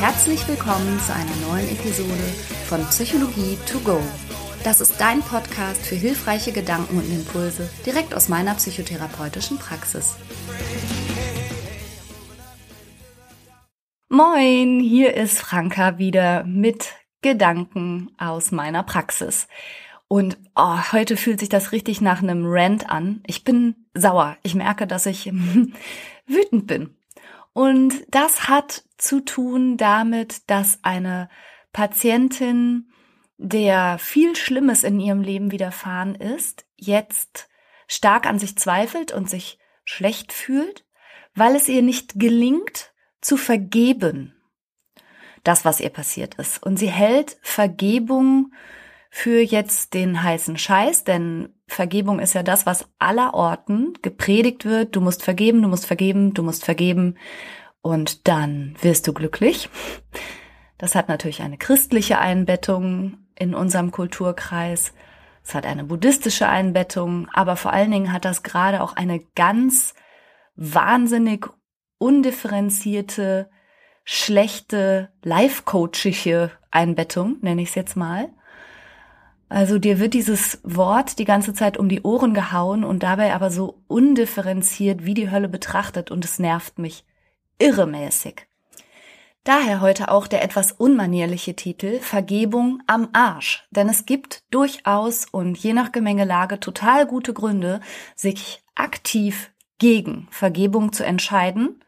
herzlich willkommen zu einer neuen Episode von Psychologie to go. Das ist dein Podcast für hilfreiche Gedanken und Impulse direkt aus meiner psychotherapeutischen Praxis. Moin, hier ist Franka wieder mit Gedanken aus meiner Praxis. Und oh, heute fühlt sich das richtig nach einem Rant an. Ich bin sauer. Ich merke, dass ich wütend bin. Und das hat zu tun damit, dass eine Patientin, der viel Schlimmes in ihrem Leben widerfahren ist, jetzt stark an sich zweifelt und sich schlecht fühlt, weil es ihr nicht gelingt zu vergeben. Das, was ihr passiert ist. Und sie hält Vergebung für jetzt den heißen Scheiß, denn Vergebung ist ja das, was aller Orten gepredigt wird. Du musst vergeben, du musst vergeben, du musst vergeben und dann wirst du glücklich. Das hat natürlich eine christliche Einbettung in unserem Kulturkreis. Es hat eine buddhistische Einbettung, aber vor allen Dingen hat das gerade auch eine ganz wahnsinnig undifferenzierte, schlechte, life-coachische Einbettung, nenne ich es jetzt mal. Also dir wird dieses Wort die ganze Zeit um die Ohren gehauen und dabei aber so undifferenziert wie die Hölle betrachtet und es nervt mich irremäßig. Daher heute auch der etwas unmanierliche Titel Vergebung am Arsch. Denn es gibt durchaus und je nach Gemengelage total gute Gründe, sich aktiv gegen Vergebung zu entscheiden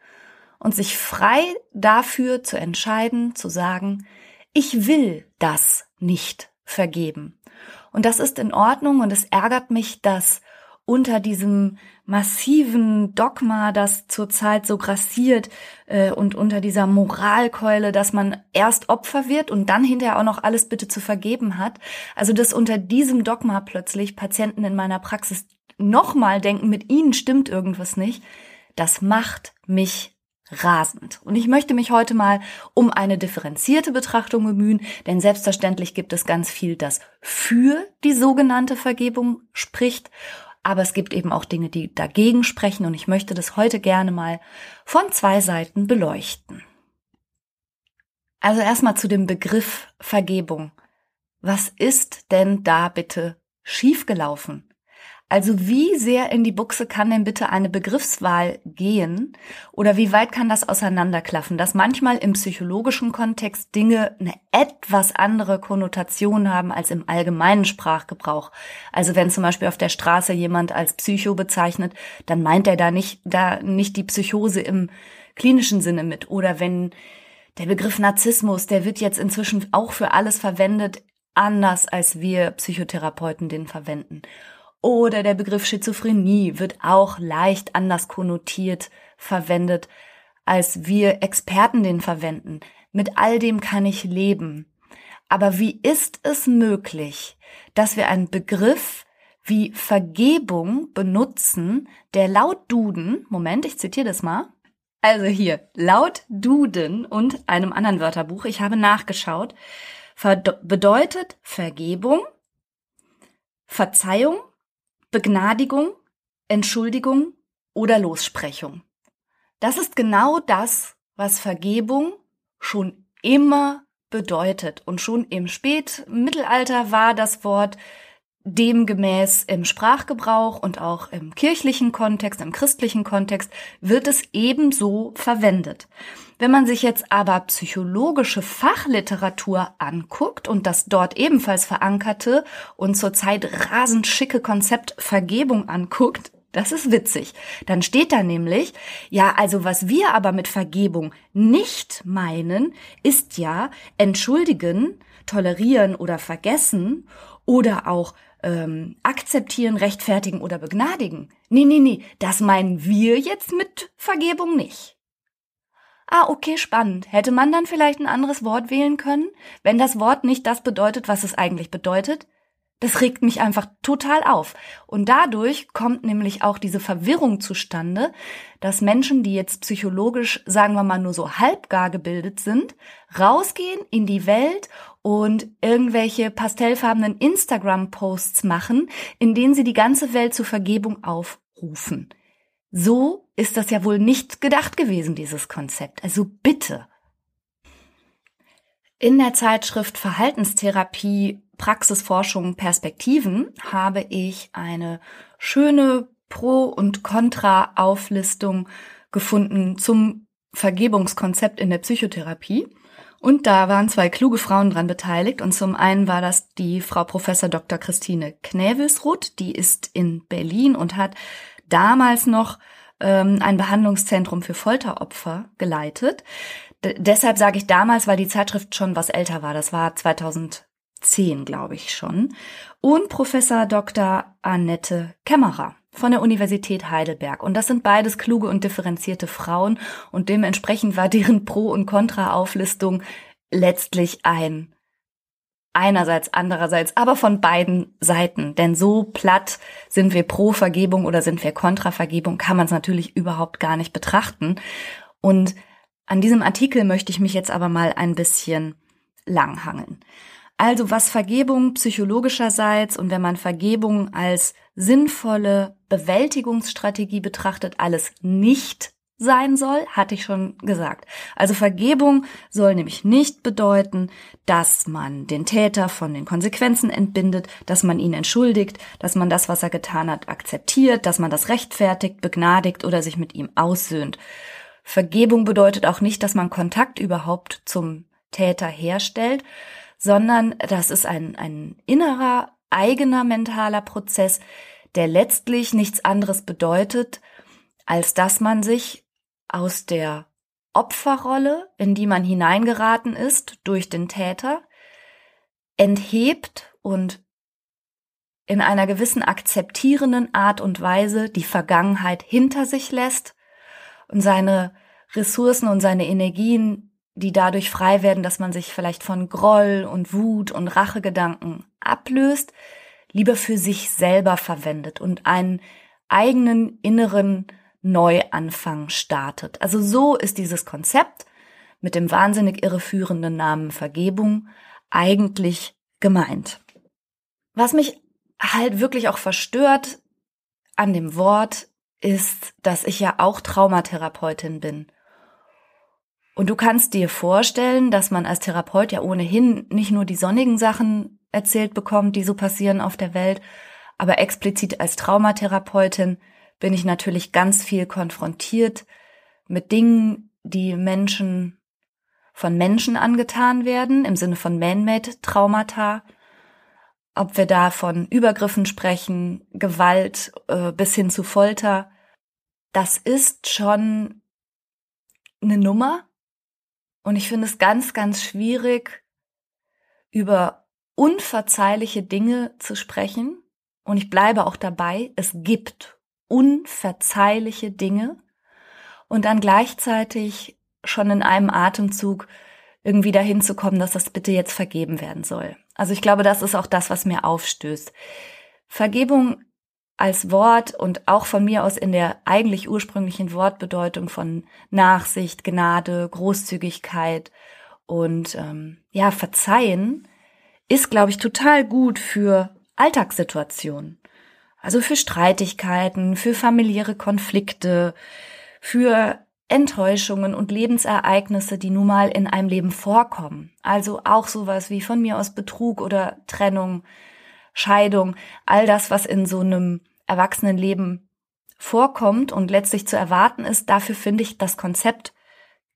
und sich frei dafür zu entscheiden, zu sagen, ich will das nicht vergeben. Und das ist in Ordnung und es ärgert mich, dass unter diesem massiven Dogma, das zurzeit so grassiert äh, und unter dieser Moralkeule, dass man erst Opfer wird und dann hinterher auch noch alles bitte zu vergeben hat. Also dass unter diesem Dogma plötzlich Patienten in meiner Praxis nochmal denken, mit ihnen stimmt irgendwas nicht. Das macht mich rasend. Und ich möchte mich heute mal um eine differenzierte Betrachtung bemühen, denn selbstverständlich gibt es ganz viel, das für die sogenannte Vergebung spricht. Aber es gibt eben auch Dinge, die dagegen sprechen und ich möchte das heute gerne mal von zwei Seiten beleuchten. Also erstmal zu dem Begriff Vergebung. Was ist denn da bitte schiefgelaufen? Also wie sehr in die Buchse kann denn bitte eine Begriffswahl gehen oder wie weit kann das auseinanderklaffen, dass manchmal im psychologischen Kontext Dinge eine etwas andere Konnotation haben als im allgemeinen Sprachgebrauch. Also wenn zum Beispiel auf der Straße jemand als Psycho bezeichnet, dann meint er da nicht, da nicht die Psychose im klinischen Sinne mit. Oder wenn der Begriff Narzissmus, der wird jetzt inzwischen auch für alles verwendet, anders als wir Psychotherapeuten den verwenden. Oder der Begriff Schizophrenie wird auch leicht anders konnotiert verwendet, als wir Experten den verwenden. Mit all dem kann ich leben. Aber wie ist es möglich, dass wir einen Begriff wie Vergebung benutzen, der laut Duden, Moment, ich zitiere das mal, also hier, laut Duden und einem anderen Wörterbuch, ich habe nachgeschaut, bedeutet Vergebung, Verzeihung, Begnadigung, Entschuldigung oder Lossprechung. Das ist genau das, was Vergebung schon immer bedeutet. Und schon im Spätmittelalter war das Wort demgemäß im Sprachgebrauch und auch im kirchlichen Kontext, im christlichen Kontext wird es ebenso verwendet. Wenn man sich jetzt aber psychologische Fachliteratur anguckt und das dort ebenfalls verankerte und zurzeit rasend schicke Konzept Vergebung anguckt, das ist witzig. Dann steht da nämlich, ja, also was wir aber mit Vergebung nicht meinen, ist ja entschuldigen, tolerieren oder vergessen oder auch ähm, akzeptieren, rechtfertigen oder begnadigen. Nee, nee, nee, das meinen wir jetzt mit Vergebung nicht. Ah, okay, spannend. Hätte man dann vielleicht ein anderes Wort wählen können, wenn das Wort nicht das bedeutet, was es eigentlich bedeutet? Das regt mich einfach total auf. Und dadurch kommt nämlich auch diese Verwirrung zustande, dass Menschen, die jetzt psychologisch, sagen wir mal, nur so halbgar gebildet sind, rausgehen in die Welt und irgendwelche pastellfarbenen Instagram-Posts machen, in denen sie die ganze Welt zur Vergebung aufrufen. So ist das ja wohl nicht gedacht gewesen, dieses Konzept. Also bitte. In der Zeitschrift Verhaltenstherapie Praxisforschung Perspektiven habe ich eine schöne Pro- und Contra-Auflistung gefunden zum Vergebungskonzept in der Psychotherapie. Und da waren zwei kluge Frauen dran beteiligt. Und zum einen war das die Frau Professor Dr. Christine Knävelsroth, die ist in Berlin und hat damals noch ähm, ein Behandlungszentrum für Folteropfer geleitet. D deshalb sage ich damals, weil die Zeitschrift schon was älter war. Das war 2010, glaube ich schon. Und Professor Dr. Annette Kämmerer von der Universität Heidelberg. Und das sind beides kluge und differenzierte Frauen und dementsprechend war deren Pro- und Kontra-Auflistung letztlich ein einerseits, andererseits, aber von beiden Seiten. Denn so platt sind wir pro Vergebung oder sind wir kontra Vergebung, kann man es natürlich überhaupt gar nicht betrachten. Und an diesem Artikel möchte ich mich jetzt aber mal ein bisschen langhangeln. Also was Vergebung psychologischerseits und wenn man Vergebung als sinnvolle Bewältigungsstrategie betrachtet, alles nicht sein soll, hatte ich schon gesagt. Also Vergebung soll nämlich nicht bedeuten, dass man den Täter von den Konsequenzen entbindet, dass man ihn entschuldigt, dass man das, was er getan hat, akzeptiert, dass man das rechtfertigt, begnadigt oder sich mit ihm aussöhnt. Vergebung bedeutet auch nicht, dass man Kontakt überhaupt zum Täter herstellt, sondern das ist ein, ein innerer, eigener mentaler Prozess, der letztlich nichts anderes bedeutet, als dass man sich aus der Opferrolle, in die man hineingeraten ist durch den Täter, enthebt und in einer gewissen akzeptierenden Art und Weise die Vergangenheit hinter sich lässt und seine Ressourcen und seine Energien die dadurch frei werden, dass man sich vielleicht von Groll und Wut und Rachegedanken ablöst, lieber für sich selber verwendet und einen eigenen inneren Neuanfang startet. Also so ist dieses Konzept mit dem wahnsinnig irreführenden Namen Vergebung eigentlich gemeint. Was mich halt wirklich auch verstört an dem Wort ist, dass ich ja auch Traumatherapeutin bin und du kannst dir vorstellen, dass man als Therapeut ja ohnehin nicht nur die sonnigen Sachen erzählt bekommt, die so passieren auf der Welt, aber explizit als Traumatherapeutin bin ich natürlich ganz viel konfrontiert mit Dingen, die Menschen von Menschen angetan werden, im Sinne von man-made Traumata. Ob wir da von Übergriffen sprechen, Gewalt äh, bis hin zu Folter, das ist schon eine Nummer. Und ich finde es ganz, ganz schwierig, über unverzeihliche Dinge zu sprechen. Und ich bleibe auch dabei, es gibt unverzeihliche Dinge und dann gleichzeitig schon in einem Atemzug irgendwie dahin zu kommen, dass das bitte jetzt vergeben werden soll. Also ich glaube, das ist auch das, was mir aufstößt. Vergebung als Wort und auch von mir aus in der eigentlich ursprünglichen Wortbedeutung von Nachsicht, Gnade, Großzügigkeit und ähm, ja, Verzeihen ist, glaube ich, total gut für Alltagssituationen. Also für Streitigkeiten, für familiäre Konflikte, für Enttäuschungen und Lebensereignisse, die nun mal in einem Leben vorkommen. Also auch sowas wie von mir aus Betrug oder Trennung, Scheidung, all das, was in so einem Erwachsenenleben vorkommt und letztlich zu erwarten ist, dafür finde ich das Konzept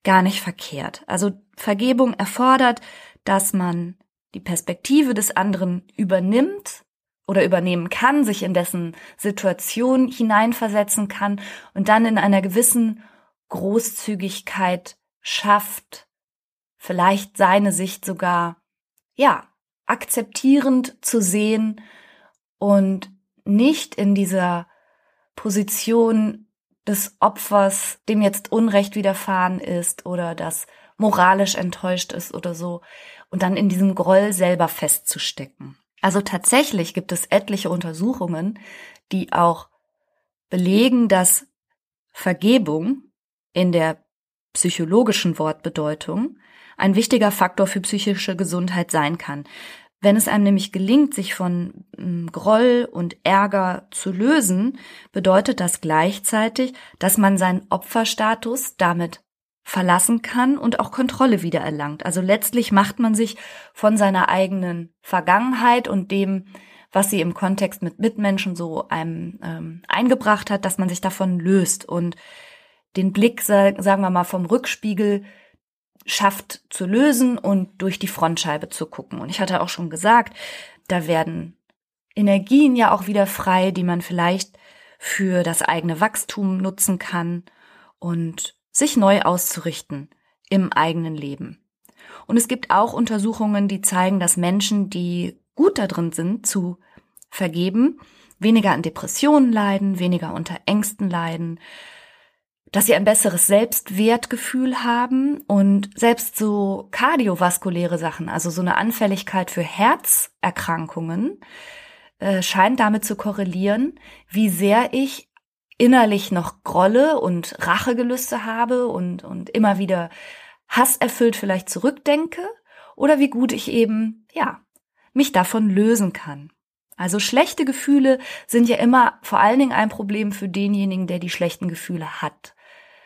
gar nicht verkehrt. Also Vergebung erfordert, dass man die Perspektive des anderen übernimmt oder übernehmen kann, sich in dessen Situation hineinversetzen kann und dann in einer gewissen Großzügigkeit schafft, vielleicht seine Sicht sogar, ja, akzeptierend zu sehen und nicht in dieser Position des Opfers, dem jetzt Unrecht widerfahren ist oder das moralisch enttäuscht ist oder so, und dann in diesem Groll selber festzustecken. Also tatsächlich gibt es etliche Untersuchungen, die auch belegen, dass Vergebung in der psychologischen Wortbedeutung ein wichtiger Faktor für psychische Gesundheit sein kann. Wenn es einem nämlich gelingt, sich von mm, Groll und Ärger zu lösen, bedeutet das gleichzeitig, dass man seinen Opferstatus damit verlassen kann und auch Kontrolle wiedererlangt. Also letztlich macht man sich von seiner eigenen Vergangenheit und dem, was sie im Kontext mit Mitmenschen so einem ähm, eingebracht hat, dass man sich davon löst und den Blick, sagen wir mal, vom Rückspiegel schafft zu lösen und durch die Frontscheibe zu gucken. Und ich hatte auch schon gesagt, da werden Energien ja auch wieder frei, die man vielleicht für das eigene Wachstum nutzen kann und sich neu auszurichten im eigenen Leben. Und es gibt auch Untersuchungen, die zeigen, dass Menschen, die gut da drin sind, zu vergeben, weniger an Depressionen leiden, weniger unter Ängsten leiden, dass sie ein besseres Selbstwertgefühl haben und selbst so kardiovaskuläre Sachen, also so eine Anfälligkeit für Herzerkrankungen, äh, scheint damit zu korrelieren, wie sehr ich innerlich noch Grolle und Rachegelüste habe und, und immer wieder hasserfüllt vielleicht zurückdenke oder wie gut ich eben, ja, mich davon lösen kann. Also schlechte Gefühle sind ja immer vor allen Dingen ein Problem für denjenigen, der die schlechten Gefühle hat.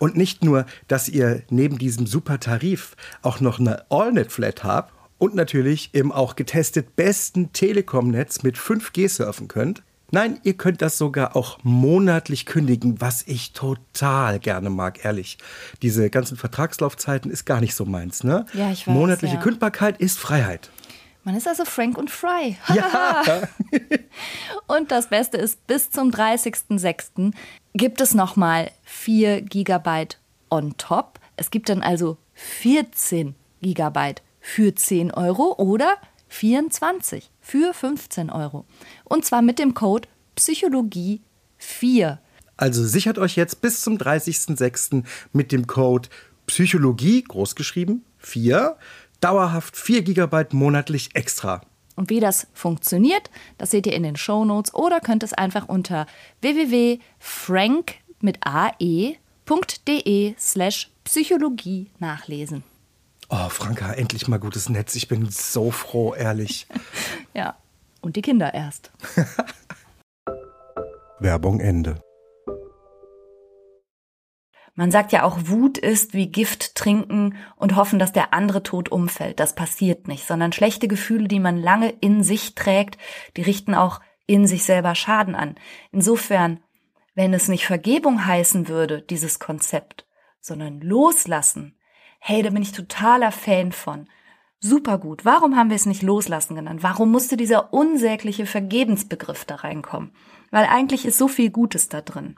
Und nicht nur, dass ihr neben diesem super Tarif auch noch eine AllNet-Flat habt und natürlich im auch getestet besten Telekom-Netz mit 5G surfen könnt. Nein, ihr könnt das sogar auch monatlich kündigen, was ich total gerne mag, ehrlich. Diese ganzen Vertragslaufzeiten ist gar nicht so meins, ne? Ja, ich weiß. Monatliche ja. Kündbarkeit ist Freiheit. Man ist also Frank und Fry. Ja. und das Beste ist, bis zum 30.06. gibt es nochmal 4 Gigabyte on top. Es gibt dann also 14 Gigabyte für 10 Euro oder 24 für 15 Euro. Und zwar mit dem Code Psychologie 4. Also sichert euch jetzt bis zum 30.06. mit dem Code Psychologie, großgeschrieben, 4, dauerhaft 4 GB monatlich extra. Und wie das funktioniert, das seht ihr in den Show Notes oder könnt es einfach unter www.frank mit ae.de slash Psychologie nachlesen. Oh, Franka, endlich mal gutes Netz. Ich bin so froh, ehrlich. ja, und die Kinder erst. Werbung Ende. Man sagt ja auch, Wut ist wie Gift trinken und hoffen, dass der andere tot umfällt. Das passiert nicht, sondern schlechte Gefühle, die man lange in sich trägt, die richten auch in sich selber Schaden an. Insofern, wenn es nicht Vergebung heißen würde, dieses Konzept, sondern loslassen, hey, da bin ich totaler Fan von. Super gut. Warum haben wir es nicht loslassen genannt? Warum musste dieser unsägliche Vergebensbegriff da reinkommen? Weil eigentlich ist so viel Gutes da drin.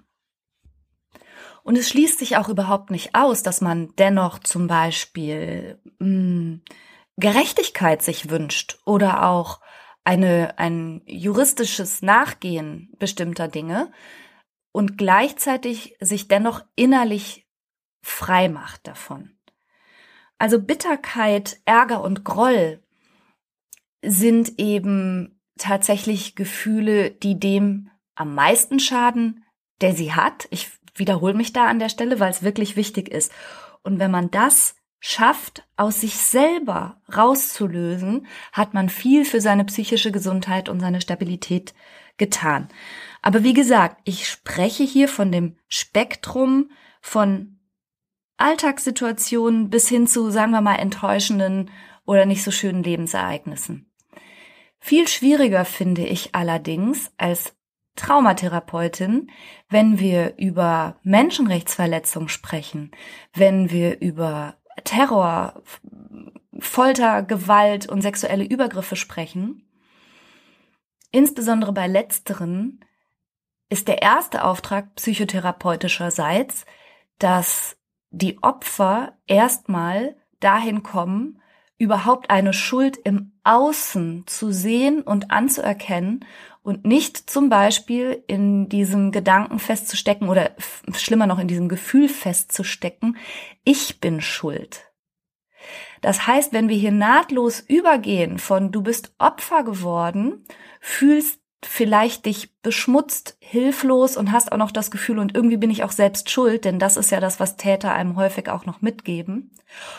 Und es schließt sich auch überhaupt nicht aus, dass man dennoch zum Beispiel mh, hm, Gerechtigkeit sich wünscht oder auch eine, ein juristisches Nachgehen bestimmter Dinge und gleichzeitig sich dennoch innerlich frei macht davon. Also Bitterkeit, Ärger und Groll sind eben tatsächlich Gefühle, die dem am meisten schaden, der sie hat. Ich wiederhole mich da an der Stelle, weil es wirklich wichtig ist. Und wenn man das schafft, aus sich selber rauszulösen, hat man viel für seine psychische Gesundheit und seine Stabilität getan. Aber wie gesagt, ich spreche hier von dem Spektrum von Alltagssituationen bis hin zu, sagen wir mal, enttäuschenden oder nicht so schönen Lebensereignissen. Viel schwieriger finde ich allerdings als Traumatherapeutin, wenn wir über Menschenrechtsverletzung sprechen, wenn wir über Terror, Folter, Gewalt und sexuelle Übergriffe sprechen. Insbesondere bei letzteren ist der erste Auftrag psychotherapeutischerseits, dass die Opfer erstmal dahin kommen, überhaupt eine Schuld im Außen zu sehen und anzuerkennen und nicht zum Beispiel in diesem Gedanken festzustecken oder schlimmer noch in diesem Gefühl festzustecken, ich bin schuld. Das heißt, wenn wir hier nahtlos übergehen von du bist Opfer geworden, fühlst vielleicht dich beschmutzt, hilflos und hast auch noch das Gefühl, und irgendwie bin ich auch selbst schuld, denn das ist ja das, was Täter einem häufig auch noch mitgeben.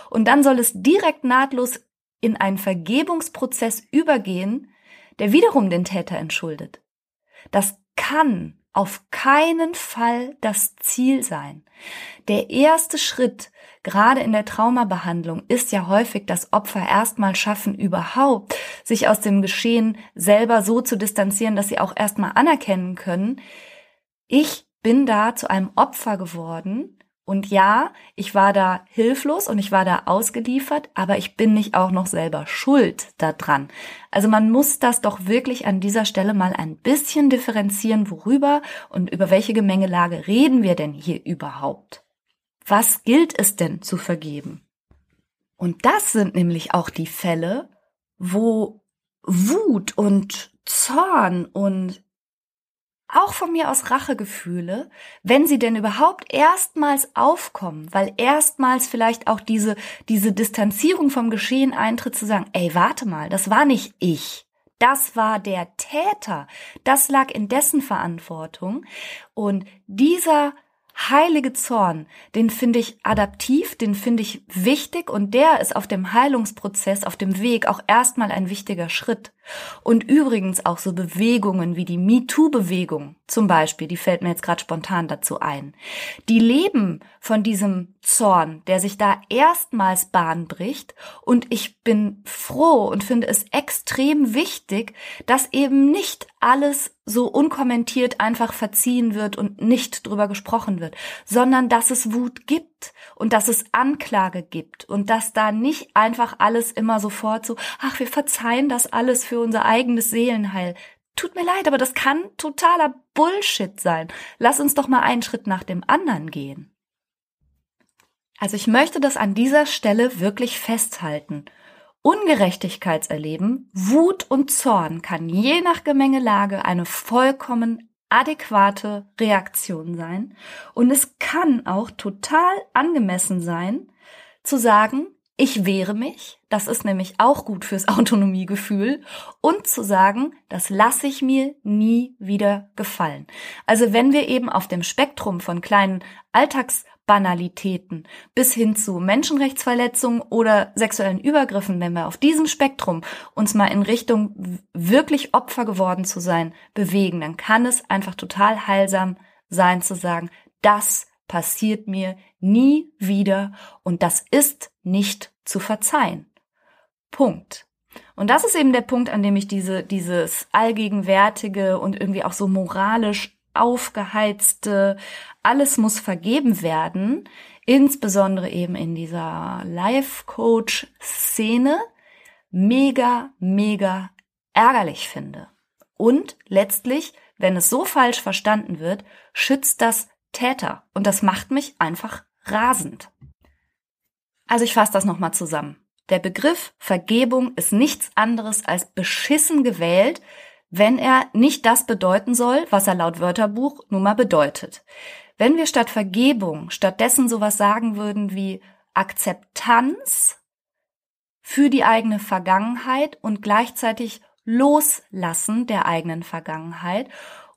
Und dann soll es direkt nahtlos in einen Vergebungsprozess übergehen, der wiederum den Täter entschuldet. Das kann auf keinen Fall das Ziel sein. Der erste Schritt, gerade in der Traumabehandlung, ist ja häufig das Opfer erstmal schaffen, überhaupt sich aus dem Geschehen selber so zu distanzieren, dass sie auch erstmal anerkennen können, ich bin da zu einem Opfer geworden und ja, ich war da hilflos und ich war da ausgeliefert, aber ich bin nicht auch noch selber schuld daran. Also man muss das doch wirklich an dieser Stelle mal ein bisschen differenzieren, worüber und über welche Gemengelage reden wir denn hier überhaupt? Was gilt es denn zu vergeben? Und das sind nämlich auch die Fälle, wo Wut und Zorn und auch von mir aus Rachegefühle, wenn sie denn überhaupt erstmals aufkommen, weil erstmals vielleicht auch diese, diese Distanzierung vom Geschehen eintritt, zu sagen, ey, warte mal, das war nicht ich. Das war der Täter. Das lag in dessen Verantwortung. Und dieser heilige Zorn, den finde ich adaptiv, den finde ich wichtig und der ist auf dem Heilungsprozess, auf dem Weg auch erstmal ein wichtiger Schritt. Und übrigens auch so Bewegungen wie die MeToo-Bewegung zum Beispiel, die fällt mir jetzt gerade spontan dazu ein. Die leben von diesem Zorn, der sich da erstmals Bahn bricht. Und ich bin froh und finde es extrem wichtig, dass eben nicht alles so unkommentiert einfach verziehen wird und nicht drüber gesprochen wird, sondern dass es Wut gibt und dass es Anklage gibt und dass da nicht einfach alles immer sofort so, ach, wir verzeihen das alles für unser eigenes Seelenheil. Tut mir leid, aber das kann totaler Bullshit sein. Lass uns doch mal einen Schritt nach dem anderen gehen. Also ich möchte das an dieser Stelle wirklich festhalten. Ungerechtigkeitserleben, Wut und Zorn kann je nach Gemengelage eine vollkommen adäquate Reaktion sein. Und es kann auch total angemessen sein, zu sagen, ich wehre mich, das ist nämlich auch gut fürs Autonomiegefühl, und zu sagen, das lasse ich mir nie wieder gefallen. Also wenn wir eben auf dem Spektrum von kleinen Alltagsbanalitäten bis hin zu Menschenrechtsverletzungen oder sexuellen Übergriffen, wenn wir auf diesem Spektrum uns mal in Richtung wirklich Opfer geworden zu sein bewegen, dann kann es einfach total heilsam sein zu sagen, das passiert mir nie wieder und das ist nicht zu verzeihen. Punkt. Und das ist eben der Punkt, an dem ich diese, dieses allgegenwärtige und irgendwie auch so moralisch aufgeheizte, alles muss vergeben werden, insbesondere eben in dieser Life-Coach-Szene, mega, mega ärgerlich finde. Und letztlich, wenn es so falsch verstanden wird, schützt das Täter. Und das macht mich einfach rasend. Also ich fasse das nochmal zusammen. Der Begriff Vergebung ist nichts anderes als beschissen gewählt, wenn er nicht das bedeuten soll, was er laut Wörterbuch nun mal bedeutet. Wenn wir statt Vergebung stattdessen sowas sagen würden wie Akzeptanz für die eigene Vergangenheit und gleichzeitig Loslassen der eigenen Vergangenheit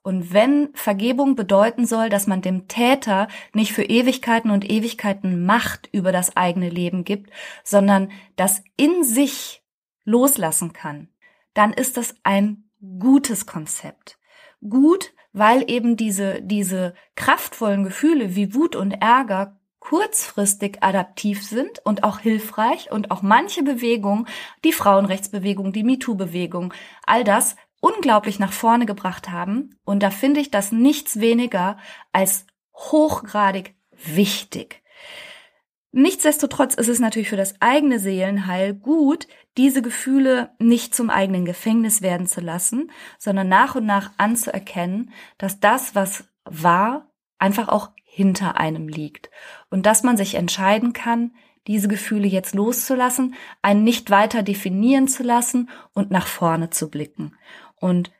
Und wenn Vergebung bedeuten soll, dass man dem Täter nicht für Ewigkeiten und Ewigkeiten Macht über das eigene Leben gibt, sondern das in sich loslassen kann, dann ist das ein gutes Konzept. Gut, weil eben diese, diese kraftvollen Gefühle wie Wut und Ärger kurzfristig adaptiv sind und auch hilfreich und auch manche Bewegungen, die Frauenrechtsbewegung, die MeToo-Bewegung, all das unglaublich nach vorne gebracht haben. Und da finde ich das nichts weniger als hochgradig wichtig. Nichtsdestotrotz ist es natürlich für das eigene Seelenheil gut, diese Gefühle nicht zum eigenen Gefängnis werden zu lassen, sondern nach und nach anzuerkennen, dass das, was war, einfach auch hinter einem liegt und dass man sich entscheiden kann, diese Gefühle jetzt loszulassen, einen nicht weiter definieren zu lassen und nach vorne zu blicken. Und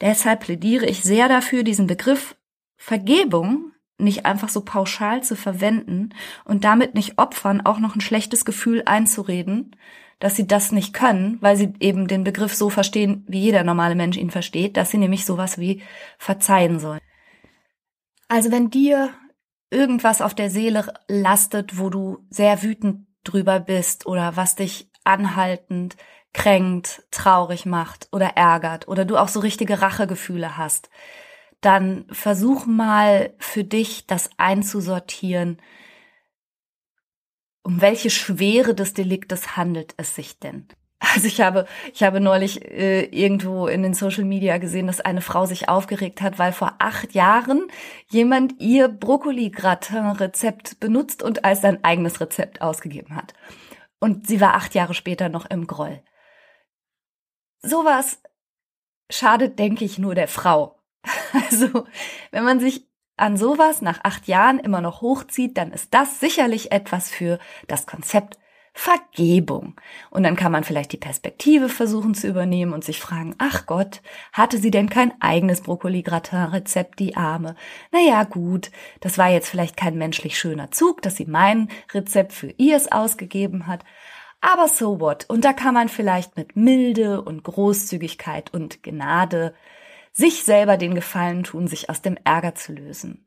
deshalb plädiere ich sehr dafür, diesen Begriff Vergebung nicht einfach so pauschal zu verwenden und damit nicht Opfern auch noch ein schlechtes Gefühl einzureden, dass sie das nicht können, weil sie eben den Begriff so verstehen, wie jeder normale Mensch ihn versteht, dass sie nämlich sowas wie verzeihen sollen. Also wenn dir irgendwas auf der Seele lastet, wo du sehr wütend drüber bist oder was dich anhaltend kränkt, traurig macht oder ärgert oder du auch so richtige Rachegefühle hast, dann versuch mal für dich das einzusortieren. Um welche Schwere des Deliktes handelt es sich denn? Also ich habe, ich habe neulich äh, irgendwo in den Social Media gesehen, dass eine Frau sich aufgeregt hat, weil vor acht Jahren jemand ihr Brokkoli-Gratin-Rezept benutzt und als sein eigenes Rezept ausgegeben hat. Und sie war acht Jahre später noch im Groll sowas schadet, denke ich, nur der Frau. Also, wenn man sich an sowas nach acht Jahren immer noch hochzieht, dann ist das sicherlich etwas für das Konzept Vergebung. Und dann kann man vielleicht die Perspektive versuchen zu übernehmen und sich fragen, ach Gott, hatte sie denn kein eigenes Brokkoli-Gratin-Rezept, die Arme? Naja, gut, das war jetzt vielleicht kein menschlich schöner Zug, dass sie mein Rezept für ihrs ausgegeben hat. Aber so what? Und da kann man vielleicht mit Milde und Großzügigkeit und Gnade sich selber den Gefallen tun, sich aus dem Ärger zu lösen.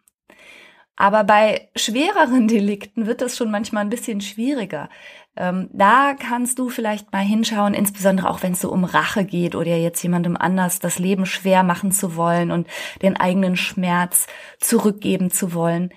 Aber bei schwereren Delikten wird das schon manchmal ein bisschen schwieriger. Ähm, da kannst du vielleicht mal hinschauen, insbesondere auch wenn es so um Rache geht oder jetzt jemandem anders das Leben schwer machen zu wollen und den eigenen Schmerz zurückgeben zu wollen.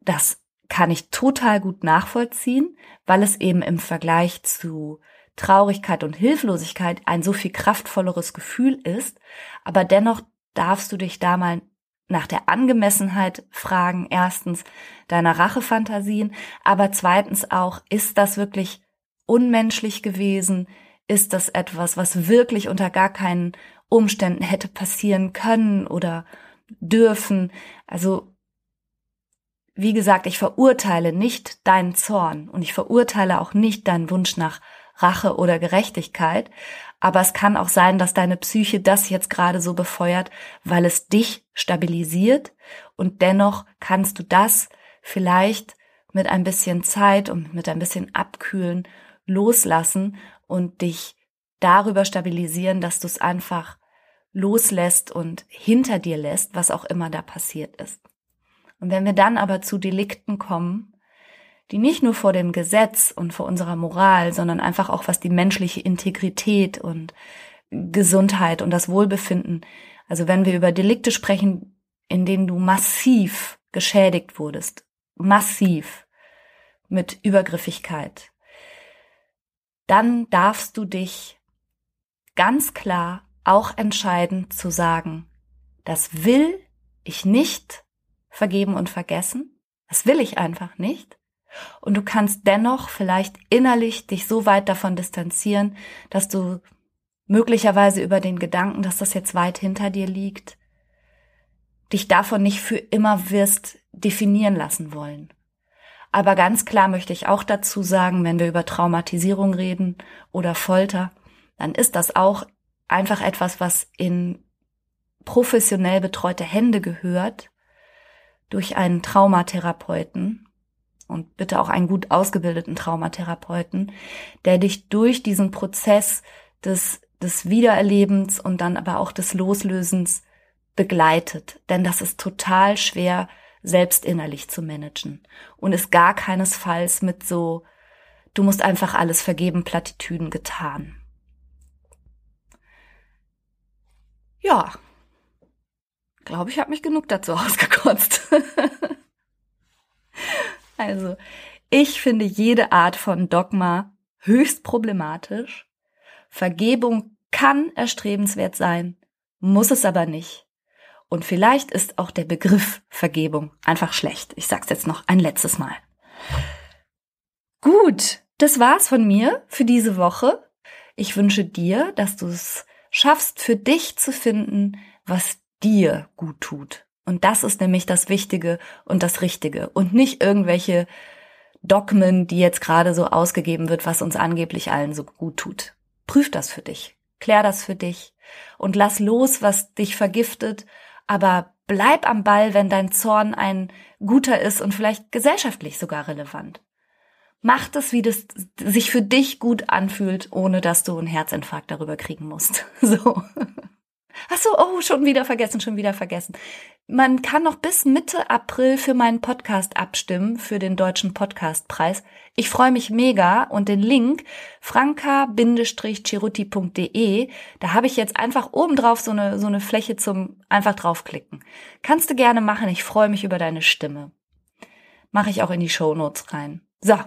Das kann ich total gut nachvollziehen, weil es eben im Vergleich zu Traurigkeit und Hilflosigkeit ein so viel kraftvolleres Gefühl ist. Aber dennoch darfst du dich da mal nach der Angemessenheit fragen. Erstens deiner Rachefantasien, aber zweitens auch, ist das wirklich unmenschlich gewesen? Ist das etwas, was wirklich unter gar keinen Umständen hätte passieren können oder dürfen? Also wie gesagt, ich verurteile nicht deinen Zorn und ich verurteile auch nicht deinen Wunsch nach Rache oder Gerechtigkeit, aber es kann auch sein, dass deine Psyche das jetzt gerade so befeuert, weil es dich stabilisiert und dennoch kannst du das vielleicht mit ein bisschen Zeit und mit ein bisschen Abkühlen loslassen und dich darüber stabilisieren, dass du es einfach loslässt und hinter dir lässt, was auch immer da passiert ist. Und wenn wir dann aber zu Delikten kommen, die nicht nur vor dem Gesetz und vor unserer Moral, sondern einfach auch was die menschliche Integrität und Gesundheit und das Wohlbefinden, also wenn wir über Delikte sprechen, in denen du massiv geschädigt wurdest, massiv mit Übergriffigkeit, dann darfst du dich ganz klar auch entscheiden zu sagen, das will ich nicht vergeben und vergessen. Das will ich einfach nicht. Und du kannst dennoch vielleicht innerlich dich so weit davon distanzieren, dass du möglicherweise über den Gedanken, dass das jetzt weit hinter dir liegt, dich davon nicht für immer wirst definieren lassen wollen. Aber ganz klar möchte ich auch dazu sagen, wenn wir über Traumatisierung reden oder Folter, dann ist das auch einfach etwas, was in professionell betreute Hände gehört durch einen Traumatherapeuten und bitte auch einen gut ausgebildeten Traumatherapeuten, der dich durch diesen Prozess des, des Wiedererlebens und dann aber auch des Loslösens begleitet. Denn das ist total schwer, selbst innerlich zu managen. Und ist gar keinesfalls mit so, du musst einfach alles vergeben, Plattitüden getan. Ja, glaube ich, habe mich genug dazu ausgekotzt. also, ich finde jede Art von Dogma höchst problematisch. Vergebung kann erstrebenswert sein, muss es aber nicht. Und vielleicht ist auch der Begriff Vergebung einfach schlecht. Ich sag's jetzt noch ein letztes Mal. Gut, das war's von mir für diese Woche. Ich wünsche dir, dass du es schaffst, für dich zu finden, was dir gut tut. Und das ist nämlich das Wichtige und das Richtige und nicht irgendwelche Dogmen, die jetzt gerade so ausgegeben wird, was uns angeblich allen so gut tut. Prüf das für dich, klär das für dich und lass los, was dich vergiftet, aber bleib am Ball, wenn dein Zorn ein guter ist und vielleicht gesellschaftlich sogar relevant. Mach das, wie das sich für dich gut anfühlt, ohne dass du einen Herzinfarkt darüber kriegen musst. So. Ach so, oh, schon wieder vergessen, schon wieder vergessen. Man kann noch bis Mitte April für meinen Podcast abstimmen, für den deutschen Podcastpreis. Ich freue mich mega und den Link franka-chiruti.de, da habe ich jetzt einfach oben drauf so eine, so eine Fläche zum einfach draufklicken. Kannst du gerne machen, ich freue mich über deine Stimme. Mache ich auch in die Show Notes rein. So,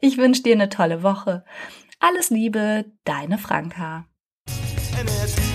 ich wünsche dir eine tolle Woche. Alles Liebe, deine Franka.